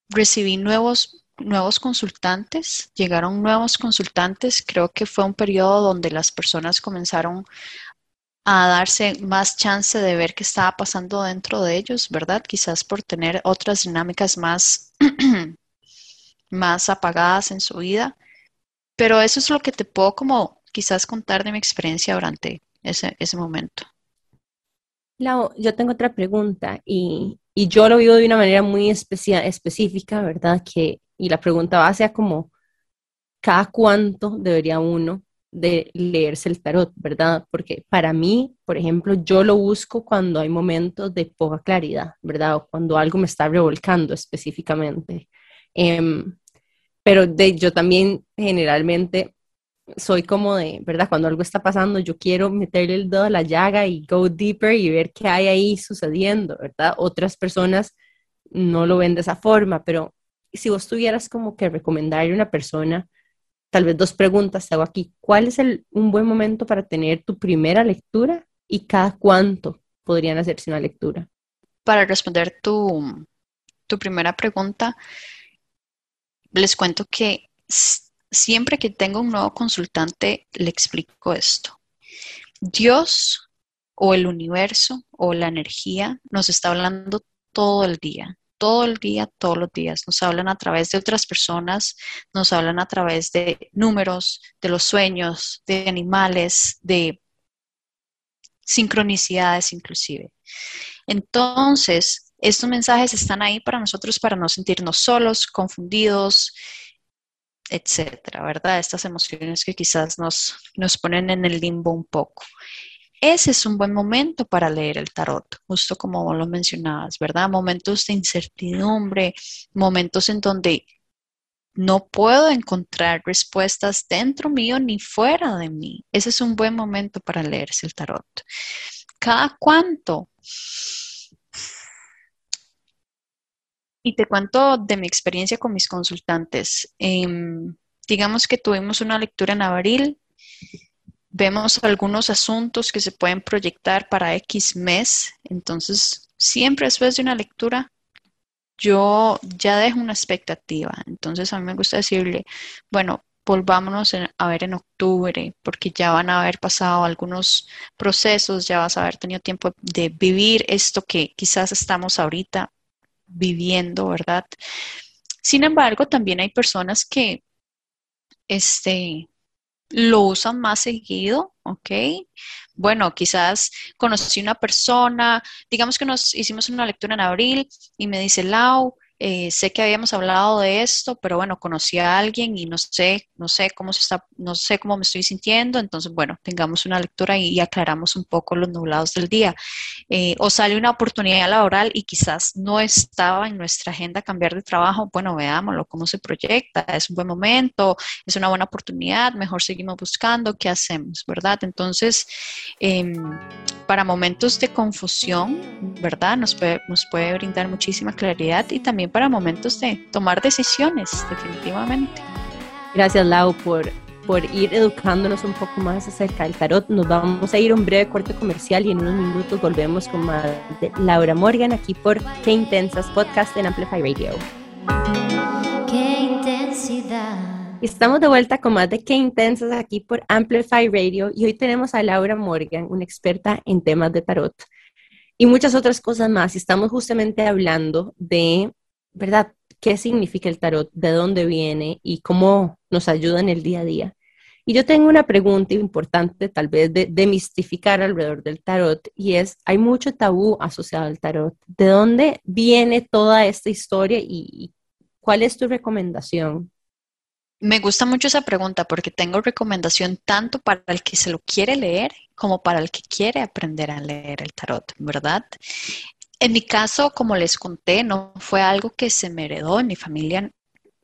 recibí nuevos, nuevos consultantes, llegaron nuevos consultantes, creo que fue un periodo donde las personas comenzaron a darse más chance de ver qué estaba pasando dentro de ellos, ¿verdad? Quizás por tener otras dinámicas más, más apagadas en su vida. Pero eso es lo que te puedo como quizás contar de mi experiencia durante ese, ese momento. Lau, yo tengo otra pregunta y, y, yo lo vivo de una manera muy específica, ¿verdad? Que, y la pregunta va hacia como, ¿cada cuánto debería uno de leerse el tarot, ¿verdad? Porque para mí, por ejemplo, yo lo busco cuando hay momentos de poca claridad, ¿verdad? O cuando algo me está revolcando específicamente. Em, pero de, yo también generalmente soy como de, ¿verdad? Cuando algo está pasando, yo quiero meterle el dedo a la llaga y go deeper y ver qué hay ahí sucediendo, ¿verdad? Otras personas no lo ven de esa forma, pero si vos tuvieras como que recomendarle a una persona tal vez dos preguntas te hago aquí. ¿Cuál es el, un buen momento para tener tu primera lectura y cada cuánto podrían hacerse una lectura? Para responder tu, tu primera pregunta, les cuento que siempre que tengo un nuevo consultante, le explico esto. Dios o el universo o la energía nos está hablando todo el día todo el día, todos los días. Nos hablan a través de otras personas, nos hablan a través de números, de los sueños, de animales, de sincronicidades inclusive. Entonces, estos mensajes están ahí para nosotros para no sentirnos solos, confundidos, etcétera, ¿verdad? Estas emociones que quizás nos, nos ponen en el limbo un poco ese es un buen momento para leer el tarot, justo como vos lo mencionabas, ¿verdad? Momentos de incertidumbre, momentos en donde no puedo encontrar respuestas dentro mío ni fuera de mí. Ese es un buen momento para leerse el tarot. ¿Cada cuánto? Y te cuento de mi experiencia con mis consultantes. Em, digamos que tuvimos una lectura en abril vemos algunos asuntos que se pueden proyectar para X mes. Entonces, siempre después de una lectura, yo ya dejo una expectativa. Entonces, a mí me gusta decirle, bueno, volvámonos a ver en octubre, porque ya van a haber pasado algunos procesos, ya vas a haber tenido tiempo de vivir esto que quizás estamos ahorita viviendo, ¿verdad? Sin embargo, también hay personas que este, lo usan más seguido, ¿ok? Bueno, quizás conocí una persona, digamos que nos hicimos una lectura en abril y me dice, Lau, eh, sé que habíamos hablado de esto, pero bueno, conocí a alguien y no sé, no sé cómo se está, no sé cómo me estoy sintiendo, entonces bueno, tengamos una lectura y, aclaramos un poco los nublados del día. Eh, o sale una oportunidad laboral y quizás no estaba en nuestra agenda cambiar de trabajo, bueno, veámoslo, cómo se proyecta, es un buen momento, es una buena oportunidad, mejor seguimos buscando, ¿qué hacemos? ¿Verdad? Entonces, em, para momentos de confusión, ¿verdad? Nos puede, nos puede brindar muchísima claridad y también para momentos de tomar decisiones, definitivamente. Gracias, Lau, por por ir educándonos un poco más acerca del tarot. Nos vamos a ir a un breve corte comercial y en unos minutos volvemos con más de Laura Morgan aquí por Qué Intensas Podcast en Amplify Radio. Qué intensidad. Estamos de vuelta con más de Qué Intensas aquí por Amplify Radio y hoy tenemos a Laura Morgan, una experta en temas de tarot y muchas otras cosas más. Y estamos justamente hablando de, ¿verdad? ¿Qué significa el tarot? ¿De dónde viene? ¿Y cómo nos ayuda en el día a día? Y yo tengo una pregunta importante, tal vez de demistificar alrededor del tarot, y es, hay mucho tabú asociado al tarot. ¿De dónde viene toda esta historia y cuál es tu recomendación? Me gusta mucho esa pregunta porque tengo recomendación tanto para el que se lo quiere leer como para el que quiere aprender a leer el tarot, ¿verdad? En mi caso, como les conté, no fue algo que se me heredó en mi familia,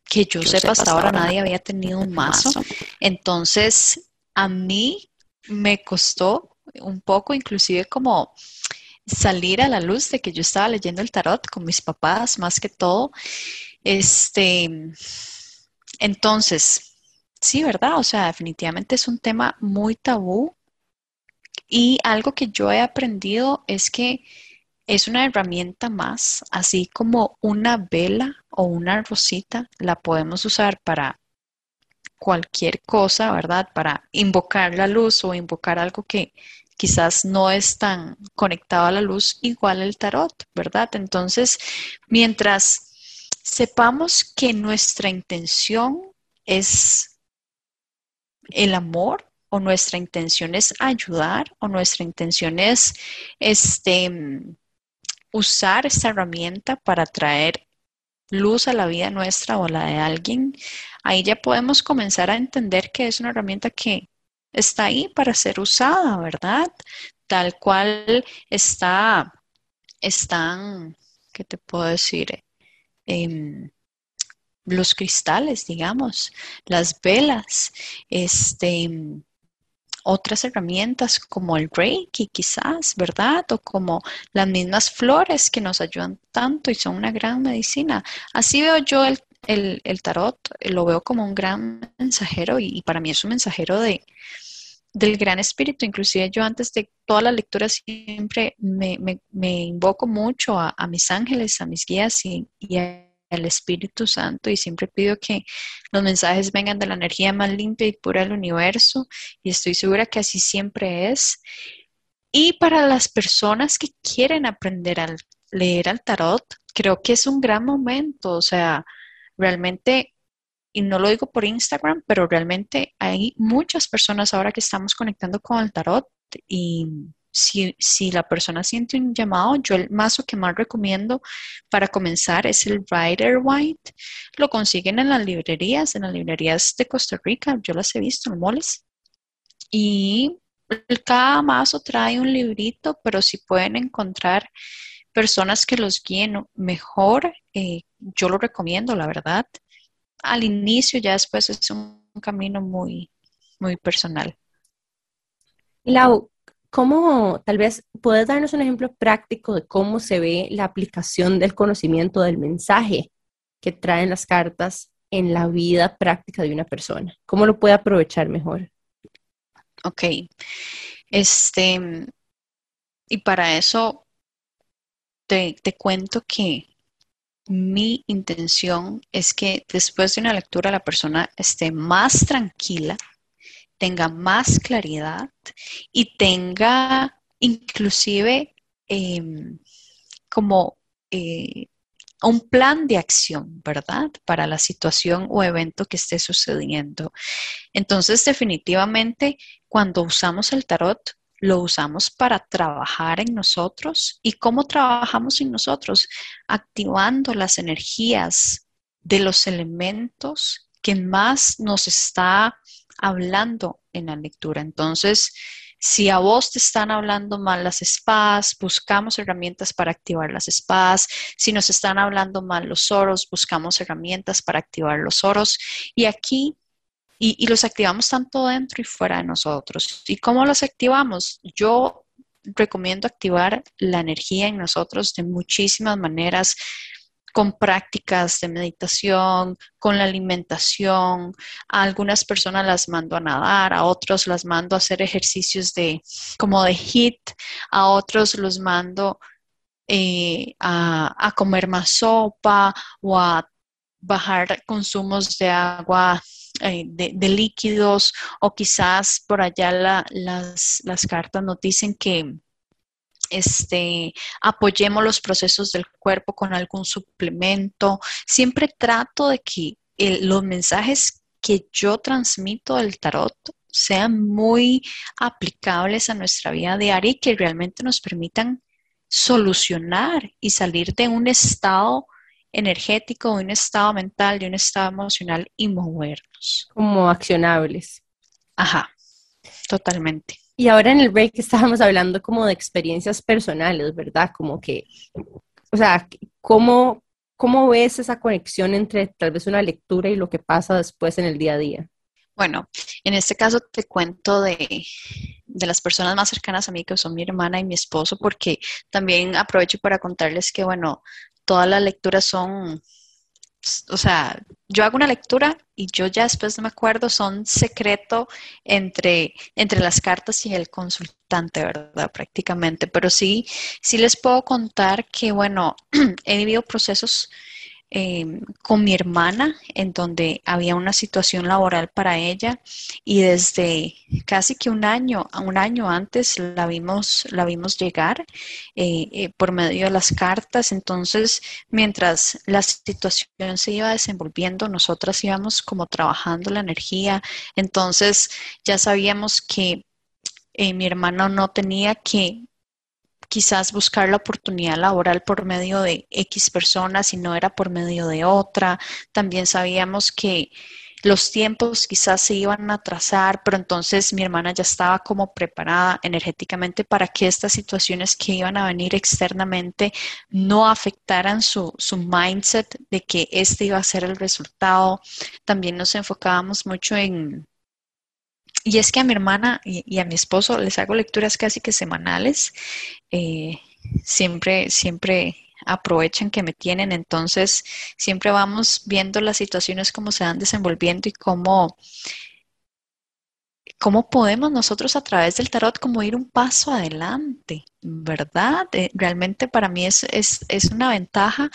que yo, sepa, hasta ahora nadie había tenido un mazo. Entonces, a mí me costó un poco, inclusive como salir a la luz de que yo estaba leyendo el tarot con mis papás, más que todo. Este, entonces, sí, ¿verdad? O sea, definitivamente es un tema muy tabú y algo que yo he aprendido es que es una herramienta más, así como una vela o una rosita, la podemos usar para cualquier cosa, ¿verdad? Para invocar la luz o invocar algo que quizás no es tan conectado a la luz, igual el tarot, ¿verdad? Entonces, mientras sepamos que nuestra intención es el amor o nuestra intención es ayudar o nuestra intención es este, usar esta herramienta para traer luz a la vida nuestra o la de alguien, ahí ya podemos comenzar a entender que es una herramienta que está ahí para ser usada, ¿verdad? Tal cual está, están, ¿qué te puedo decir? Em, los cristales, digamos, las velas, este, otras herramientas como el Reiki quizás, ¿verdad? O como las mismas flores que nos ayudan tanto y son una gran medicina. Así veo yo el, el, tarot, lo veo como un gran mensajero y, para mí es un mensajero de, del gran espíritu. Inclusive yo antes de toda la lectura siempre me, invoco mucho a, mis ángeles, a mis guías y, el Espíritu Santo y siempre pido que los mensajes vengan de la energía más limpia y pura del universo y estoy segura que así siempre es. Y para las personas que quieren aprender a leer al tarot, creo que es un gran momento, o sea, realmente, y no lo digo por Instagram, pero realmente hay muchas personas ahora que estamos conectando con el tarot y si, la persona siente un llamado, yo el mazo que más recomiendo para comenzar es el Rider White. Lo consiguen en las librerías, en las librerías de Costa Rica, yo las he visto en moles. Y cada mazo trae un librito, pero si pueden encontrar personas que los guíen mejor, eh, yo lo recomiendo, la verdad. Al inicio, ya después es un camino muy, muy personal. Lau, ¿Cómo, tal vez, puedes darnos un ejemplo práctico de cómo se ve la aplicación del conocimiento del mensaje que traen las cartas en la vida práctica de una persona? ¿Cómo lo puede aprovechar mejor? Ok. Este, y para eso te, te cuento que mi intención es que después de una lectura la persona esté más tranquila tenga más claridad y tenga inclusive em, como eh, un plan de acción, ¿verdad? Para la situación o evento que esté sucediendo. Entonces, definitivamente, cuando usamos el tarot, lo usamos para trabajar en nosotros. ¿Y cómo trabajamos en nosotros? Activando las energías de los elementos que más nos está hablando en la lectura. Entonces, si a vos te están hablando mal las espadas, buscamos herramientas para activar las espadas. Si nos están hablando mal los oros, buscamos herramientas para activar los oros. Y aquí, y, los activamos tanto dentro y fuera de nosotros. ¿Y cómo los activamos? Yo recomiendo activar la energía en nosotros de muchísimas maneras con prácticas de meditación, con la alimentación. A algunas personas las mando a nadar, a otros las mando a hacer ejercicios de como de HIT, a otros los mando eh, a, comer más sopa o a bajar consumos de agua, eh, de, líquidos, o quizás por allá las, las cartas nos dicen que este, apoyemos los procesos del cuerpo con algún suplemento. Siempre trato de que los mensajes que yo transmito del tarot sean muy aplicables a nuestra vida diaria y que realmente nos permitan solucionar y salir de un estado energético, de un estado mental, de un estado emocional y movernos. Como accionables. Ajá, totalmente. Y ahora en el break estábamos hablando como de experiencias personales, ¿verdad? Como que, o sea, ¿cómo, cómo ves esa conexión entre tal vez una lectura y lo que pasa después en el día a día? Bueno, en este caso te cuento de, de, las personas más cercanas a mí, que son mi hermana y mi esposo, porque también aprovecho para contarles que, bueno, todas las lecturas son o sea, yo hago una lectura y yo ya después no me acuerdo, son secreto entre, entre las cartas y el consultante, ¿verdad? Prácticamente. Pero sí, sí les puedo contar que, bueno, he vivido procesos Em, con mi hermana, en donde había una situación laboral para ella y desde casi que un año, un año antes la vimos, la vimos llegar eh, eh, por medio de las cartas. Entonces, mientras la situación se iba desenvolviendo, nosotras íbamos como trabajando la energía. Entonces, ya sabíamos que eh, mi hermano no tenía que quizás buscar la oportunidad laboral por medio de X personas y no era por medio de otra. También sabíamos que los tiempos quizás se iban a atrasar, pero entonces mi hermana ya estaba como preparada energéticamente para que estas situaciones que iban a venir externamente no afectaran su, su mindset de que este iba a ser el resultado. También nos enfocábamos mucho en, y es que a mi hermana y, a mi esposo les hago lecturas casi que semanales. Eh, siempre, siempre aprovechan que me tienen, entonces siempre vamos viendo las situaciones cómo se van desenvolviendo y cómo, cómo podemos nosotros a través del tarot como ir un paso adelante, ¿verdad? Eh, realmente para mí es, una ventaja.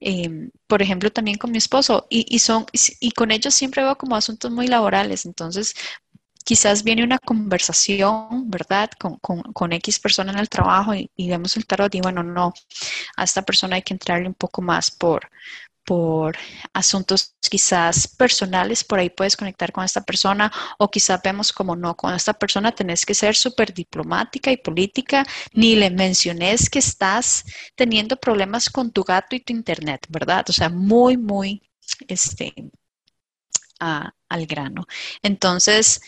Em, por ejemplo, también con mi esposo, y, y, son, y con ellos siempre veo como asuntos muy laborales, entonces quizás viene una conversación, ¿verdad? Con, con, X persona en el trabajo y, vemos el tarot y bueno, no, a esta persona hay que entrarle un poco más por, por asuntos quizás personales, por ahí puedes conectar con esta persona o quizás vemos como no, con esta persona tenés que ser súper diplomática y política, ni le menciones que estás teniendo problemas con tu gato y tu internet, ¿verdad? O sea, muy, muy, este, al grano. Entonces,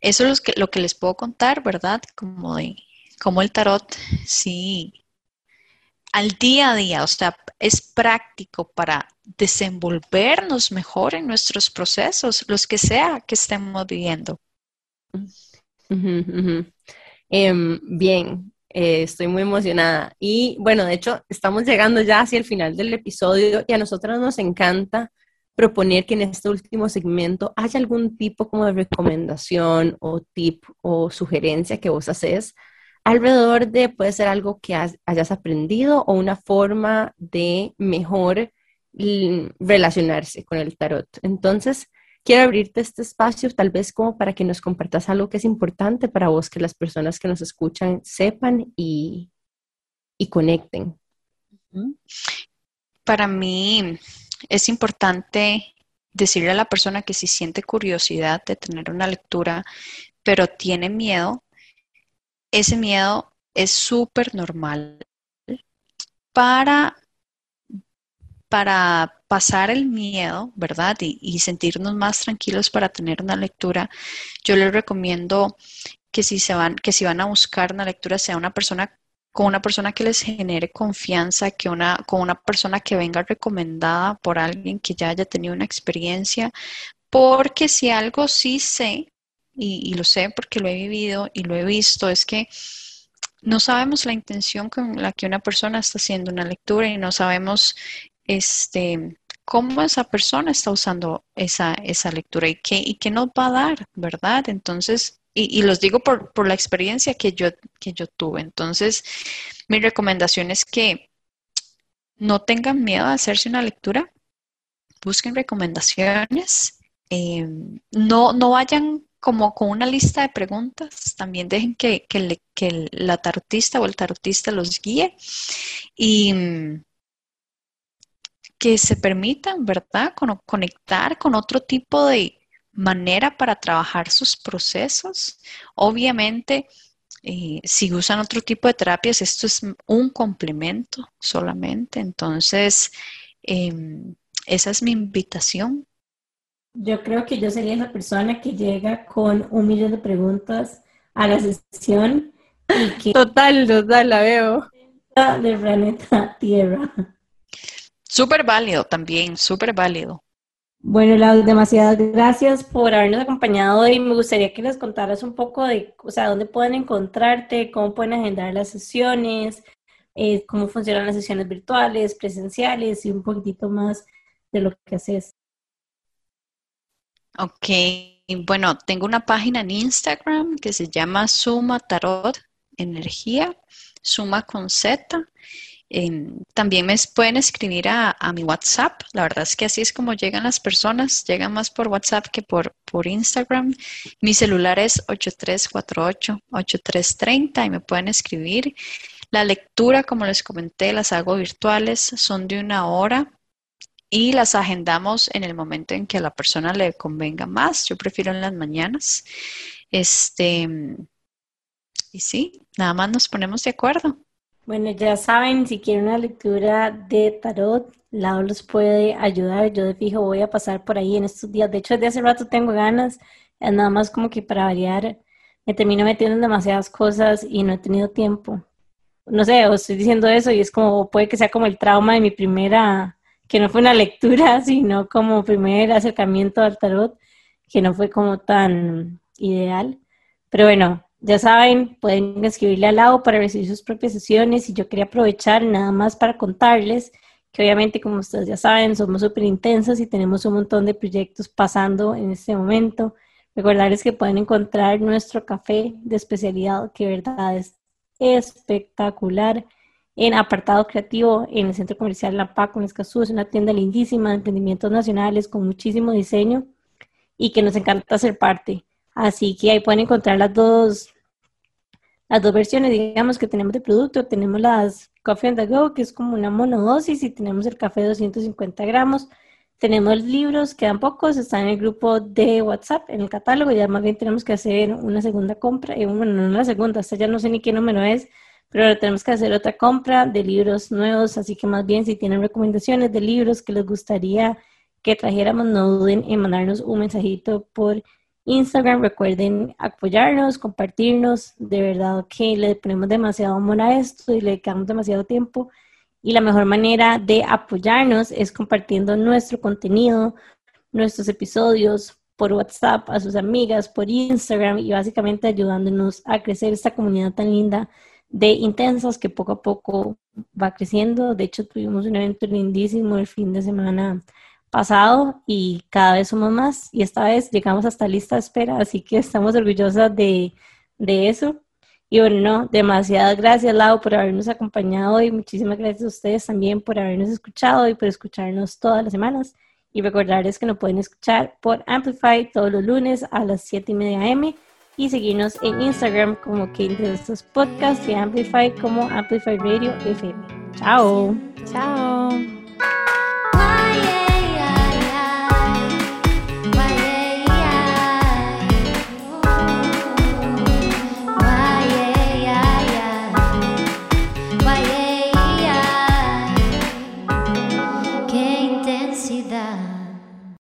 eso es lo que, lo que les puedo contar, ¿verdad? Como de cómo el tarot sí al día a día, o sea, es práctico para desenvolvernos mejor en nuestros procesos, los que sea que estemos viviendo. Em, bien, eh, estoy muy emocionada. Y bueno, de hecho, estamos llegando ya hacia el final del episodio y a nosotros nos encanta proponer que en este último segmento haya algún tipo como de recomendación o tip o sugerencia que vos haces alrededor de, puede ser algo que hayas aprendido o una forma de mejor relacionarse con el tarot. Entonces, quiero abrirte este espacio tal vez como para que nos compartas algo que es importante para vos, que las personas que nos escuchan sepan y, y conecten. Para mí, es importante decirle a la persona que si siente curiosidad de tener una lectura, pero tiene miedo, ese miedo es súper normal. Para, para pasar el miedo, ¿verdad? Y, sentirnos más tranquilos para tener una lectura, yo les recomiendo que si se van, que si van a buscar una lectura, sea una persona con una persona que les genere confianza, que una, con una persona que venga recomendada por alguien que ya haya tenido una experiencia, porque si algo sí sé, y, lo sé porque lo he vivido y lo he visto, es que no sabemos la intención con la que una persona está haciendo una lectura y no sabemos este, cómo esa persona está usando esa, esa lectura y qué, y qué nos va a dar, ¿verdad? Entonces, y, los digo por, por, la experiencia que yo, que yo tuve. Entonces, mi recomendación es que no tengan miedo a hacerse una lectura, busquen recomendaciones, eh, no, no vayan como con una lista de preguntas, también dejen que, que, que la tarotista o el tarotista los guíe y que se permitan, ¿verdad?, conectar con otro tipo de manera para trabajar sus procesos. Obviamente, eh, si usan otro tipo de terapias, esto es un complemento solamente. Entonces, em, esa es mi invitación. Yo creo que yo sería esa persona que llega con un millón de preguntas a la sesión y que... Total, total, la veo. Del planeta Tierra. Súper válido también, súper válido. Bueno, Lau, demasiadas gracias por habernos acompañado hoy. Me gustaría que les contaras un poco de, o sea, dónde pueden encontrarte, cómo pueden agendar las sesiones, eh, cómo funcionan las sesiones virtuales, presenciales y un poquitito más de lo que haces. Ok, bueno, tengo una página en Instagram que se llama Suma Tarot Energía, Suma con Z. Em, también me pueden escribir a, mi WhatsApp. La verdad es que así es como llegan las personas. Llegan más por WhatsApp que por, por Instagram. Mi celular es 8348-8330 y me pueden escribir. La lectura, como les comenté, las hago virtuales. Son de una hora y las agendamos en el momento en que a la persona le convenga más. Yo prefiero en las mañanas. Este, y sí, nada más nos ponemos de acuerdo. Bueno, ya saben, si quieren una lectura de tarot, Lau los puede ayudar. Yo de fijo voy a pasar por ahí en estos días. De hecho, desde hace rato tengo ganas. Nada más como que para variar, me termino metiendo en demasiadas cosas y no he tenido tiempo. No sé, os estoy diciendo eso y es como, puede que sea como el trauma de mi primera, que no fue una lectura, sino como primer acercamiento al tarot, que no fue como tan ideal. Pero bueno, ya saben, pueden escribirle al lado para recibir sus propias sesiones y yo quería aprovechar nada más para contarles que obviamente como ustedes ya saben somos súper intensos y tenemos un montón de proyectos pasando en este momento. Recordarles que pueden encontrar nuestro café de especialidad que de verdad es espectacular en apartado creativo en el Centro Comercial La Paco en Escazú. Es una tienda lindísima de emprendimientos nacionales con muchísimo diseño y que nos encanta ser parte. Así que ahí pueden encontrar las dos, las dos versiones, digamos, que tenemos de producto. Tenemos las Coffee and the Go, que es como una monodosis, y tenemos el café de 250 gramos. Tenemos libros, quedan pocos, están en el grupo de WhatsApp, en el catálogo, ya más bien tenemos que hacer una segunda compra, y bueno, no la segunda, hasta ya no sé ni qué número es, pero ahora tenemos que hacer otra compra de libros nuevos, así que más bien si tienen recomendaciones de libros que les gustaría que trajéramos, no duden en mandarnos un mensajito por Instagram. Recuerden apoyarnos, compartirnos. De verdad que le ponemos demasiado amor a esto y le dedicamos demasiado tiempo. Y la mejor manera de apoyarnos es compartiendo nuestro contenido, nuestros episodios por WhatsApp a sus amigas, por Instagram y básicamente ayudándonos a crecer esta comunidad tan linda de intensas que poco a poco va creciendo. De hecho, tuvimos un evento lindísimo el fin de semana pasado y cada vez somos más y esta vez llegamos hasta lista de espera, así que estamos orgullosas de, de eso. Y bueno, no, demasiadas gracias Lau por habernos acompañado y muchísimas gracias a ustedes también por habernos escuchado y por escucharnos todas las semanas. Y recordarles que nos pueden escuchar por Amplify todos los lunes a las 7 y media am y seguirnos en Instagram como que de estos podcasts y Amplify como Amplify Radio FM. Chao. Chao.